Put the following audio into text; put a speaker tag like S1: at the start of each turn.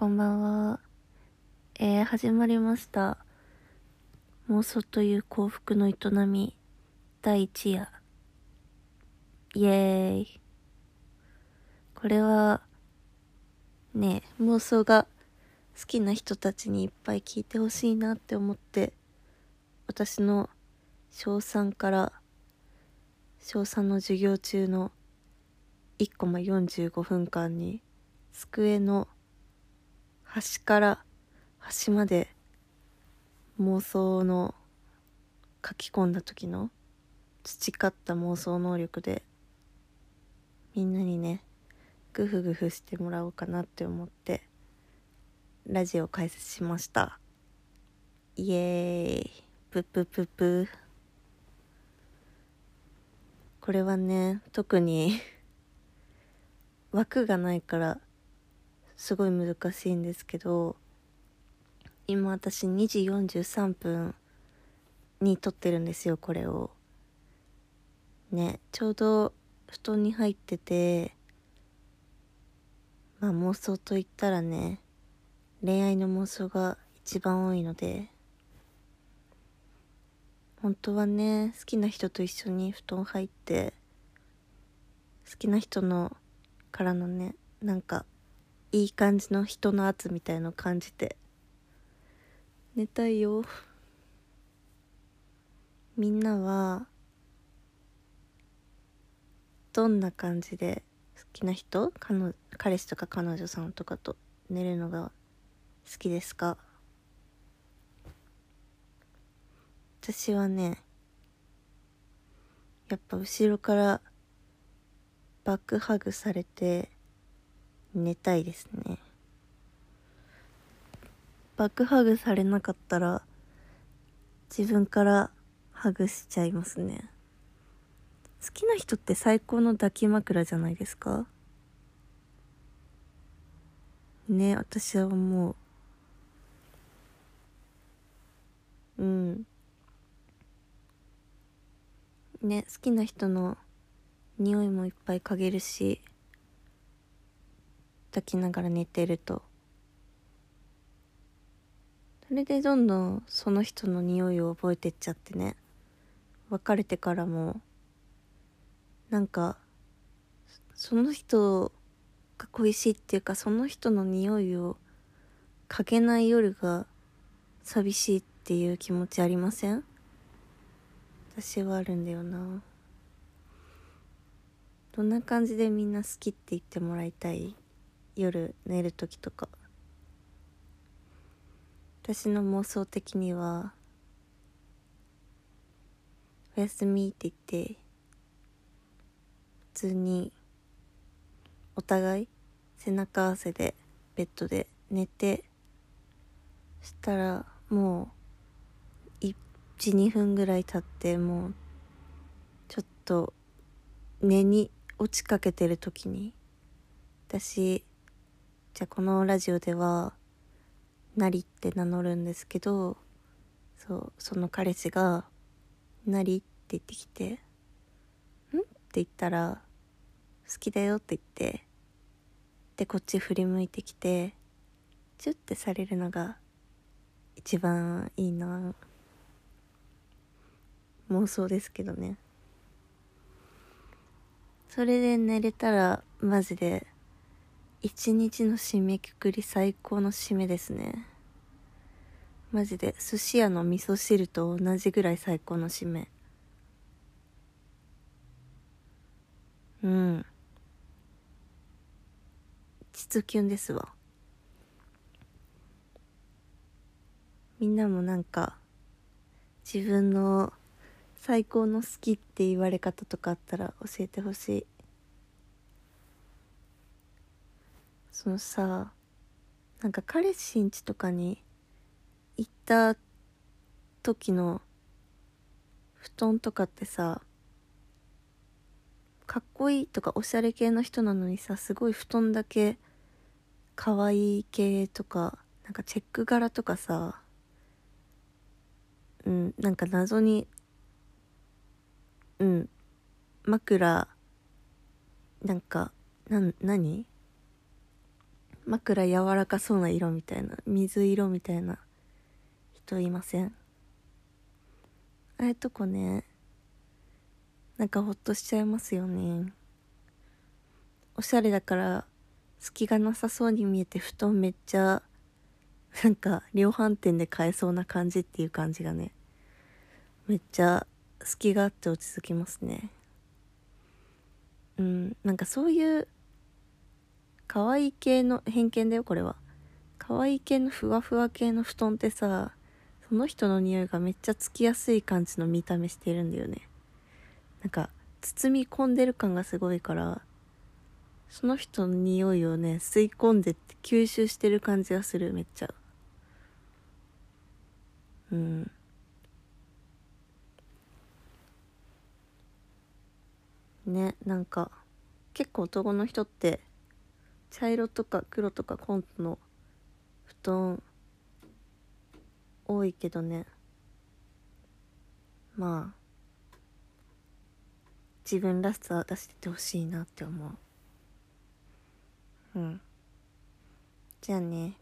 S1: こんばんは。えー、始まりました。妄想という幸福の営み、第一夜。イエーイ。これは、ね、妄想が好きな人たちにいっぱい聞いてほしいなって思って、私の小3から小3の授業中の1コマ45分間に机の端から端まで妄想の書き込んだ時の培った妄想能力でみんなにねグフグフしてもらおうかなって思ってラジオ開設しました。イエーイ。プッププップ。これはね特に 枠がないからすごい難しいんですけど今私2時43分に撮ってるんですよこれを。ねちょうど布団に入っててまあ妄想といったらね恋愛の妄想が一番多いので本当はね好きな人と一緒に布団入って好きな人のからのねなんかいい感じの人の圧みたいの感じて。寝たいよ。みんなはどんな感じで好きな人？彼彼氏とか彼女さんとかと寝るのが好きですか？私はねやっぱ後ろからバックハグされて寝たいですね。バックハグされなかったら自分からハグしちゃいますね。好きな人って最高の抱き枕じゃないですか。ね私は思う。うん。ね好きな人の匂いもいっぱい嗅げるし抱きながら寝てると。それでどんどんその人の匂いを覚えてっちゃってね。別れてからもなんかその人が恋しいっていうかその人の匂いを嗅げない夜が寂しいっていう気持ちありません？私はあるんだよな。どんな感じでみんな好きって言ってもらいたい？夜寝る時とか。私の妄想的には「おやすみ」って言って普通にお互い背中合わせでベッドで寝てしたらもう12分ぐらい経ってもうちょっと寝に落ちかけてる時に私じゃあこのラジオでは「なり」って名乗るんですけどそうその彼氏が「なり」って言ってきて「ん?」って言ったら「好きだよ」って言ってでこっち振り向いてきてチュッてされるのが一番いいな妄想ですけどねそれで寝れたらマジで一日の締めくくり最高の締めですね。マジで寿司屋の味噌汁と同じぐらい最高の締め。うん。実キュンですわ。みんなもなんか自分の最高の好きって言われ方とかあったら教えてほしい。そのさなんか彼氏ん家とかに行った時の布団とかってさかっこいいとかおしゃれ系の人なのにさすごい布団だけ可愛いい系とかなんかチェック柄とかさうんなんか謎にうん枕なんかな何？枕柔らかそうな色みたいな水色みたいな人いません？ああいうとこねなんかほっとしちゃいますよね。おしゃれだから隙がなさそうに見えて布団めっちゃなんか量販店で買えそうな感じっていう感じがねめっちゃ隙があって落ち着きますね。うんなんかそういう可愛い系の偏見だよこれは。可愛い系のふわふわ系の布団ってさその人の匂いがめっちゃつきやすい感じの見た目してるんだよね。なんか包み込んでる感がすごいからその人の匂いをね吸い込んで吸収してる感じがするめっちゃ。うん。ねなんか結構男の人って茶色とか黒とかコントの布団多いけどね。まあ自分らしさ出しててほしいなって思う。うん。じゃあね